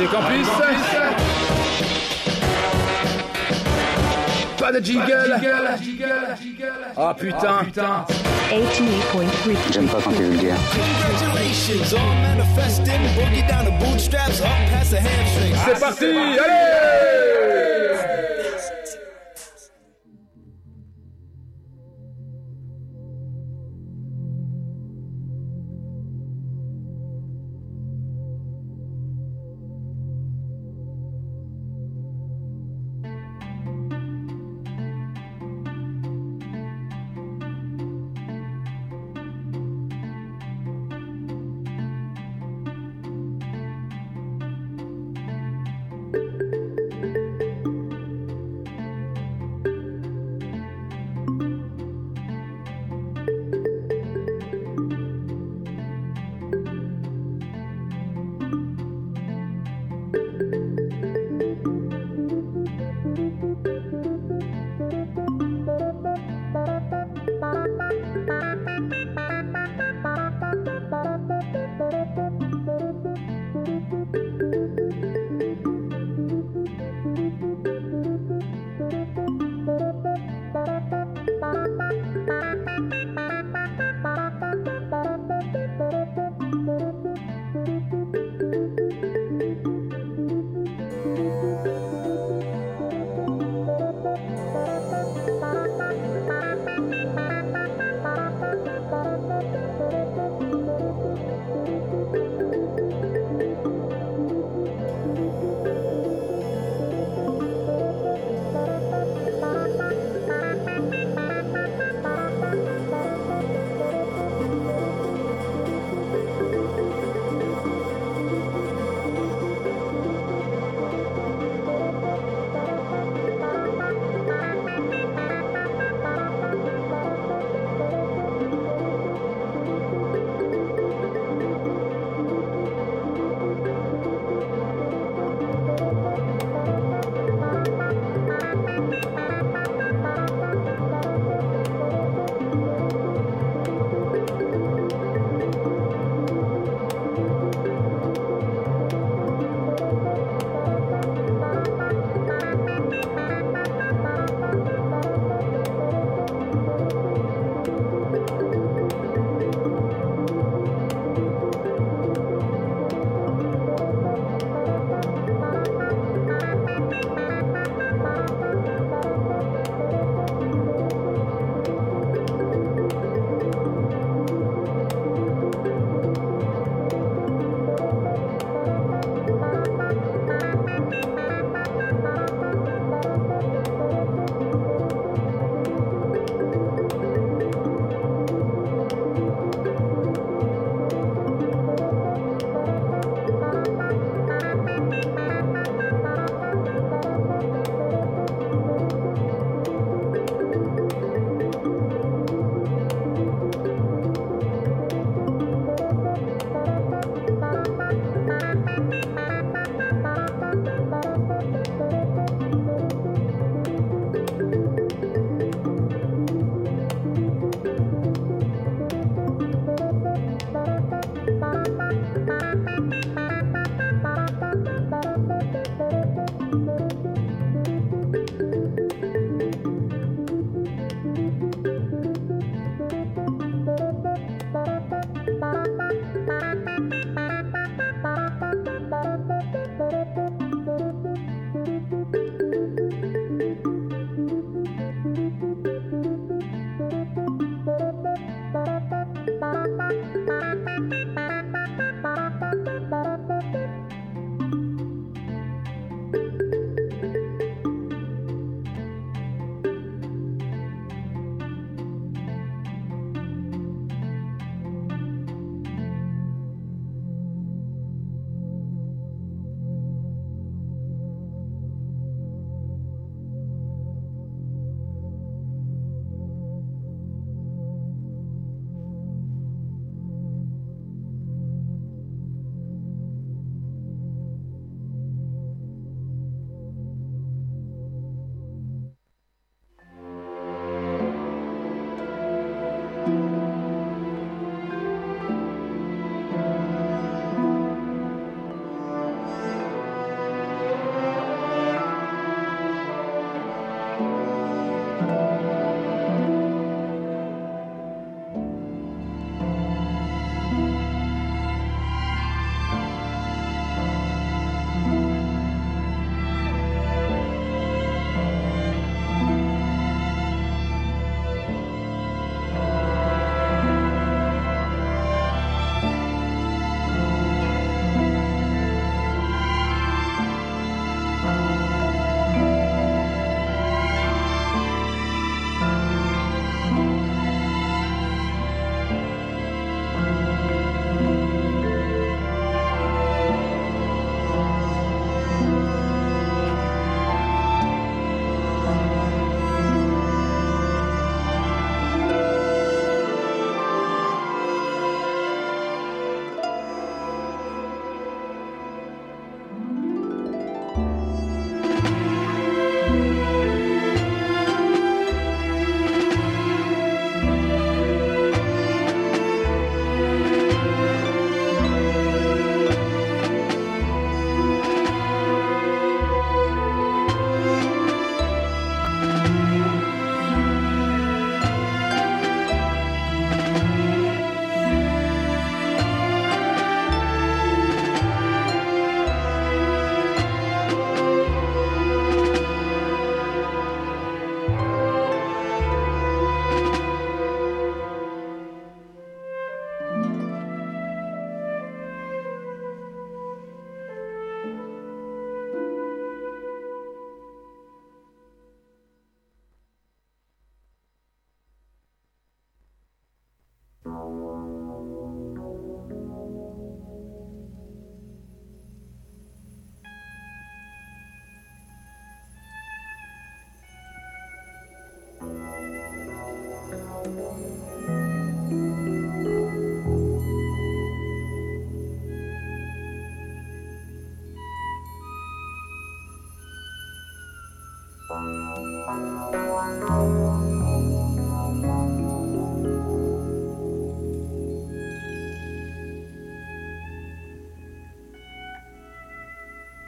Radio Campus. Pas de jingle. Oh putain. 88.3. J'aime pas quand t'es vulgaire. Congratulations, all manifesting, boogie down the bootstraps, up past the hamstrings. C'est parti. Allez.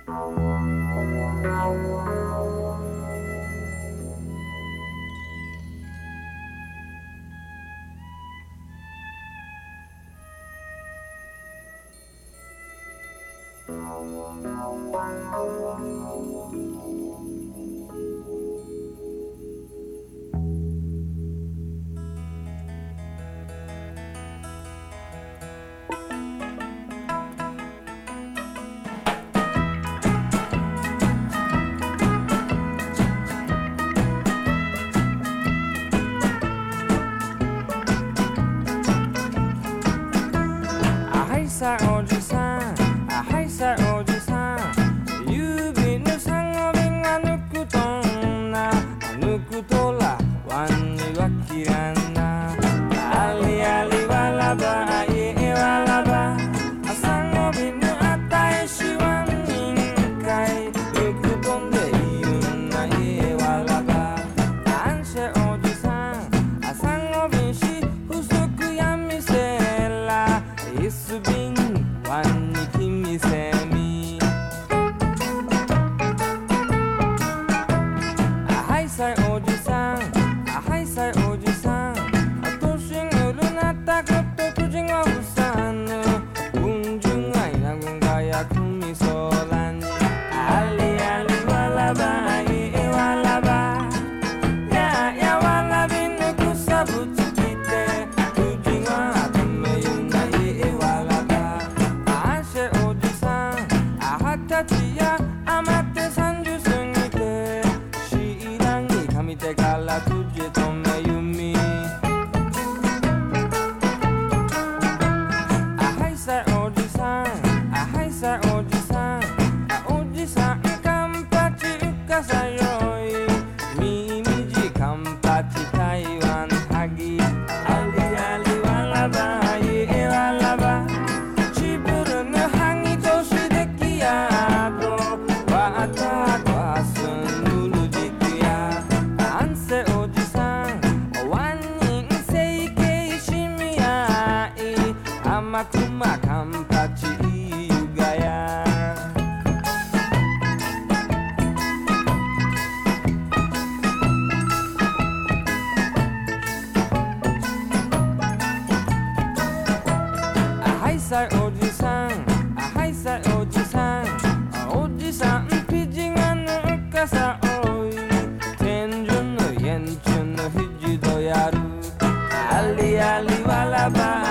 Música Kentun hücü doyar Ali Ali valaba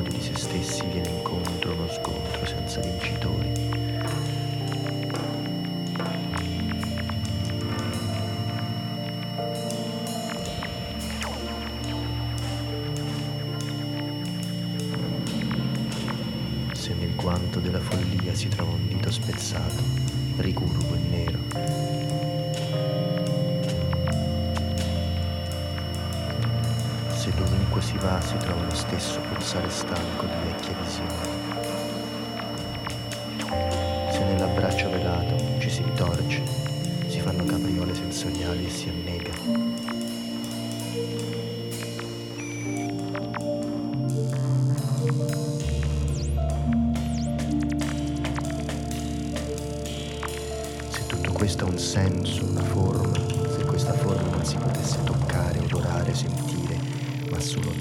nell'odio di se stessi viene incontro uno scontro senza vincitori. Se nel guanto della follia si trova un dito spezzato, ricurvo e nero, se dovunque si va si trova lo stesso pulsare stanco di vecchie visioni. Se nell'abbraccio velato ci si ritorce, si fanno capriole sensoriali e si annega. Se tutto questo ha un senso, una forma, se questa forma non si potesse toccare, odorare, sentire, ما صلوات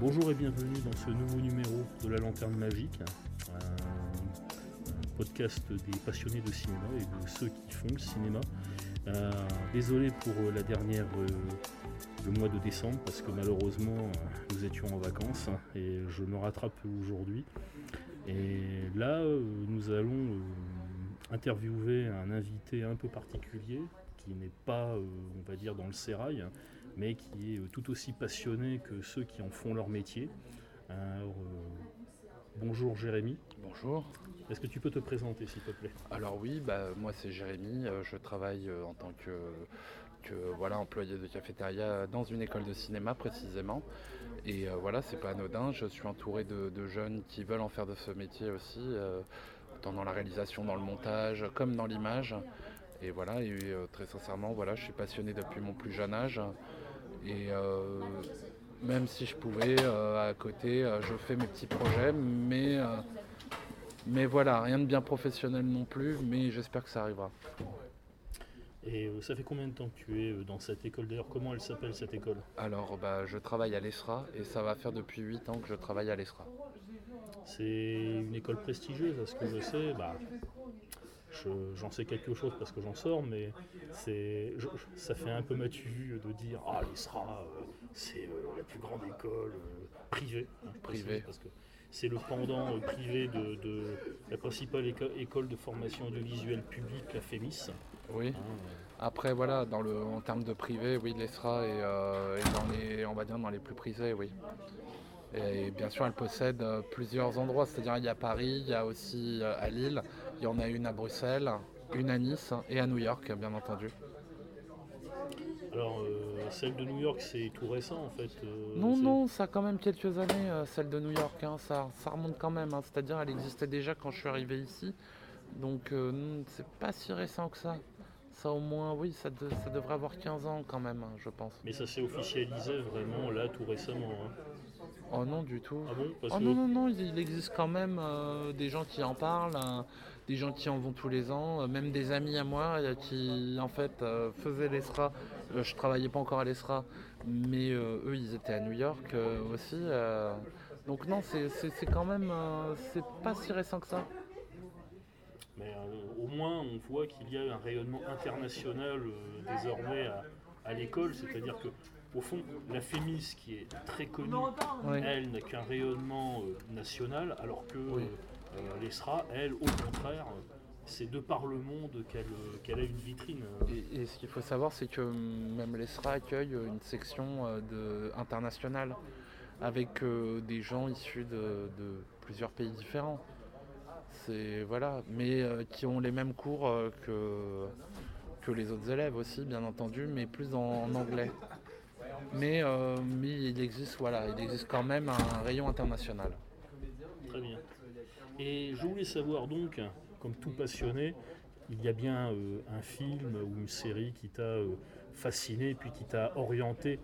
Bonjour et bienvenue dans ce nouveau numéro de La Lanterne Magique, un podcast des passionnés de cinéma et de ceux qui font le cinéma. Euh, désolé pour la dernière, euh, le mois de décembre, parce que malheureusement nous étions en vacances et je me rattrape aujourd'hui. Et là, euh, nous allons interviewer un invité un peu particulier qui n'est pas, on va dire, dans le sérail, mais qui est euh, tout aussi passionné que ceux qui en font leur métier. Alors, euh, bonjour Jérémy. Bonjour. Est-ce que tu peux te présenter s'il te plaît? Alors oui, bah, moi c'est Jérémy, euh, je travaille euh, en tant que, que voilà, employé de cafétéria dans une école de cinéma précisément. Et euh, voilà, c'est pas anodin, je suis entouré de, de jeunes qui veulent en faire de ce métier aussi. euh, tant dans la réalisation, dans le montage, comme dans l'image. Et voilà, et euh, très sincèrement, voilà, je suis passionné depuis mon plus jeune âge. Et euh, même si je pouvais, euh, à côté, euh, je fais mes petits projets, mais, mais voilà, rien de bien professionnel non plus, mais j'espère que ça arrivera. Et ça fait combien de temps que tu es dans cette école? D'ailleurs, comment elle s'appelle cette école? Alors, bah, je travaille à l'ESRA et ça va faire depuis 8 ans que je travaille à l'ESRA. C'est une école prestigieuse, à ce que je sais. Bah, je- j'en sais quelque chose parce que j'en sors, mais c'est, ça fait un peu matu de dire Ah, l'ESRA, euh, c'est euh, la plus grande école euh, privée. hein, Privée. Parce que c'est le pendant privé de, de la principale éco- école de formation audiovisuelle publique, la FEMIS. Oui. hein, Après, voilà, dans le, en termes de privé, oui, l'ESRA est, est dans les, on va dire, dans les plus prisés, oui. Et bien sûr, elle possède plusieurs endroits, c'est-à-dire il y a Paris, il y a aussi à Lille, il y en a une à Bruxelles, une à Nice et à New York, bien entendu. Alors, euh, celle de New York, c'est tout récent en fait. euh, Non, non, ça a quand même quelques années, euh, celle de New York, hein, ça, ça remonte quand même, hein, c'est-à-dire elle existait déjà quand je suis arrivé ici, donc non, c'est pas si récent que ça. Ça au moins, oui, ça, de- ça devrait avoir 15 ans quand même, hein, je pense. Mais ça s'est officialisé vraiment là tout récemment. Oh non, du tout. Ah bon? Parce Oh que- non, non, non, il il existe quand même des gens qui en parlent, des gens qui en vont tous les ans, euh, même des amis à moi euh, qui en fait euh, faisaient l'ESRA. Je travaillais pas encore à l'ESRA, mais eux ils étaient à New York aussi. donc non, c'est quand même, c'est pas si récent que ça. Mais euh, au moins, on voit qu'il y a un rayonnement international euh, désormais à, à l'école, c'est-à-dire que, au fond, la FEMIS, qui est très connue, Oui. elle n'a qu'un rayonnement euh, national, alors que Oui. Euh, l'ESRA, elle, au contraire, c'est de par le monde qu'elle a une vitrine. Et, et ce qu'il faut savoir, c'est que hum, même l'ESRA accueille euh, une section euh, de, internationale avec euh, des gens issus de, de plusieurs pays différents. C'est voilà, mais euh, qui ont les mêmes cours euh, que, que les autres élèves aussi, bien entendu, mais plus en, en anglais. Mais, mais il existe voilà, il existe quand même un rayon international. Très bien. Et je voulais savoir donc, comme tout passionné, il y a bien euh, un film ou une série qui t'a euh, fasciné, puis qui t'a orienté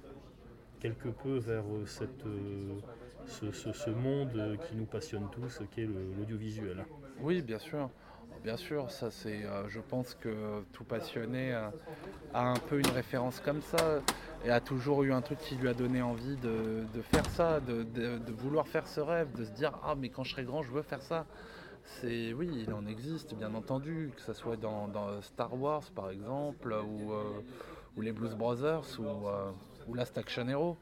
quelque peu vers euh, cette, ce, monde qui nous passionne tous, qui est l'audiovisuel. Oui, bien sûr. Bien sûr, ça c'est. je pense que tout passionné a un peu une référence comme ça et a toujours eu un truc qui lui a donné envie de, de faire ça, de, de- vouloir faire ce rêve, de se dire ah mais quand je serai grand je veux faire ça. C'est oui, il en existe bien entendu, que ce soit dans, Star Wars par exemple ou, euh, ou les Blues Brothers ou, euh, ou Last Action Hero.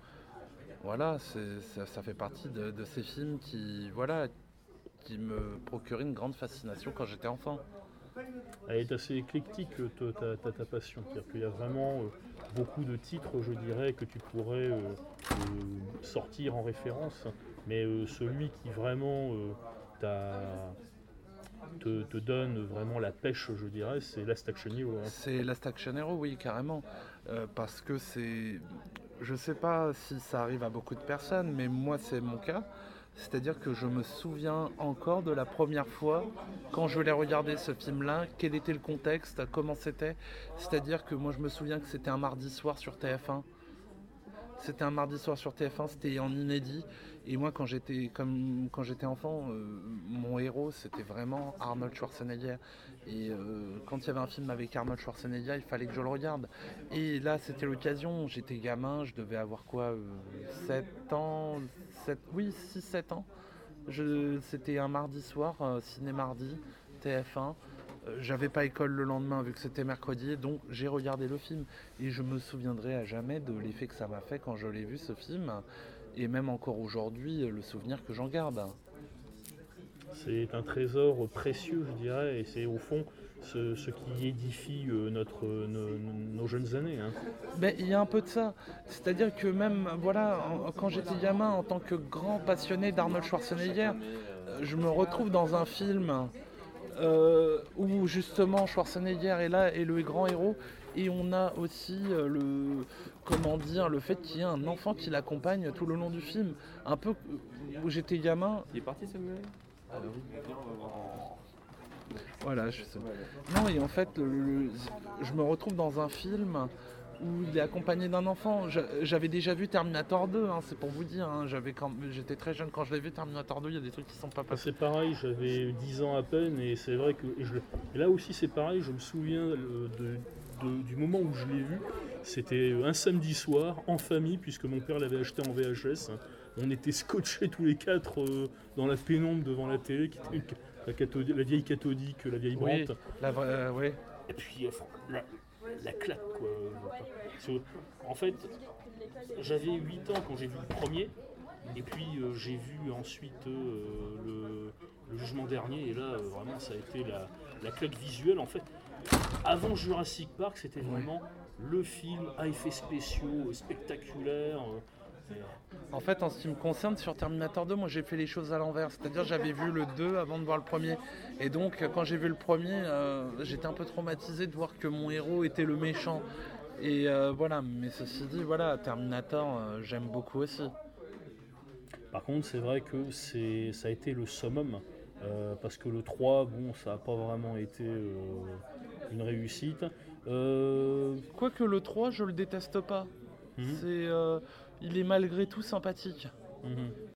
Voilà, ça, ça fait partie de, ces films qui voilà qui me procuraient une grande fascination quand j'étais enfant. Elle est assez éclectique, ta, ta- ta- passion. Qu'il y a vraiment euh, beaucoup de titres, je dirais, que tu pourrais euh, euh, sortir en référence. Mais euh, celui qui vraiment te, donne vraiment la pêche, je dirais, c'est Last Action Hero. hein. C'est Last Action Hero, oui, carrément. Parce que c'est. Je sais pas si ça arrive à beaucoup de personnes, mais moi, c'est mon cas. C'est-à-dire que je me souviens encore de la première fois quand je l'ai regardé ce film-là, quel était le contexte, comment c'était. C'est-à-dire que moi, je me souviens que c'était un mardi soir sur TF1. C'était un mardi soir sur TF1, c'était en inédit. Et moi, quand j'étais enfant, euh, mon héros, c'était vraiment Arnold Schwarzenegger. Et euh, quand il y avait un film avec Arnold Schwarzenegger, il fallait que je le regarde. Et là, c'était l'occasion. J'étais gamin, je devais avoir quoi, euh, 7 ans, 7, oui, 6-7 ans. C'était un mardi soir, euh, ciné-mardi, TF1. Euh, J'avais pas école le lendemain vu que c'était mercredi, donc j'ai regardé le film. Et je me souviendrai à jamais de l'effet que ça m'a fait quand je l'ai vu ce film. Et même encore aujourd'hui, le souvenir que j'en garde. C'est un trésor précieux, je dirais, et c'est au fond ce, ce qui édifie euh, notre, nos, nos jeunes années. hein. Ben, il y a un peu de ça. C'est-à-dire que même, voilà, quand j'étais gamin, en tant que grand passionné d'Arnold Schwarzenegger, euh, je me retrouve dans un film euh, où justement Schwarzenegger est là et le grand héros. Et on a aussi euh, le, comment dire, le fait qu'il y ait un enfant qui l'accompagne tout le long du film. Un peu euh, où j'étais gamin. Il est parti Samuel? Voilà, je sais. Non, et en fait, le- le- je me retrouve dans un film où il est accompagné d'un enfant. J'avais déjà vu Terminator 2, hein, c'est pour vous dire. hein. J'étais très jeune quand je l'ai vu, Terminator 2, il y a des trucs qui sont pas passés. C'est pareil, j'avais 10 ans à peine et c'est vrai que et je le- et là aussi c'est pareil, je me souviens euh, de- de- du moment où je l'ai vu, c'était un samedi soir en famille puisque mon père l'avait acheté en VHS. On était scotchés tous les quatre euh, dans la pénombre devant la télé, qui était la, vieille cathodique, la vieille Oui, brante. la vraie, euh, ouais. Et puis, la, la claque, quoi. En fait, j'avais 8 ans quand j'ai vu le premier, et puis euh, j'ai vu ensuite euh, le, le jugement dernier, et là, euh, vraiment, ça a été la, la claque visuelle. En fait, avant Jurassic Park, c'était vraiment le film à effets spéciaux, spectaculaires. euh, En fait, en ce qui me concerne, sur Terminator 2, moi j'ai fait les choses à l'envers. C'est-à-dire, j'avais vu le 2 avant de voir le premier. Et donc, quand j'ai vu le premier, euh, j'étais un peu traumatisé de voir que mon héros était le méchant. Et euh, voilà, mais ceci dit, voilà, Terminator, euh, j'aime beaucoup aussi. Par contre, c'est vrai que c'est, ça a été le summum, parce que le 3, bon, ça n'a pas vraiment été une réussite. Quoique le 3, je le déteste pas. Mhm. C'est, euh, il est malgré tout sympathique. mhm.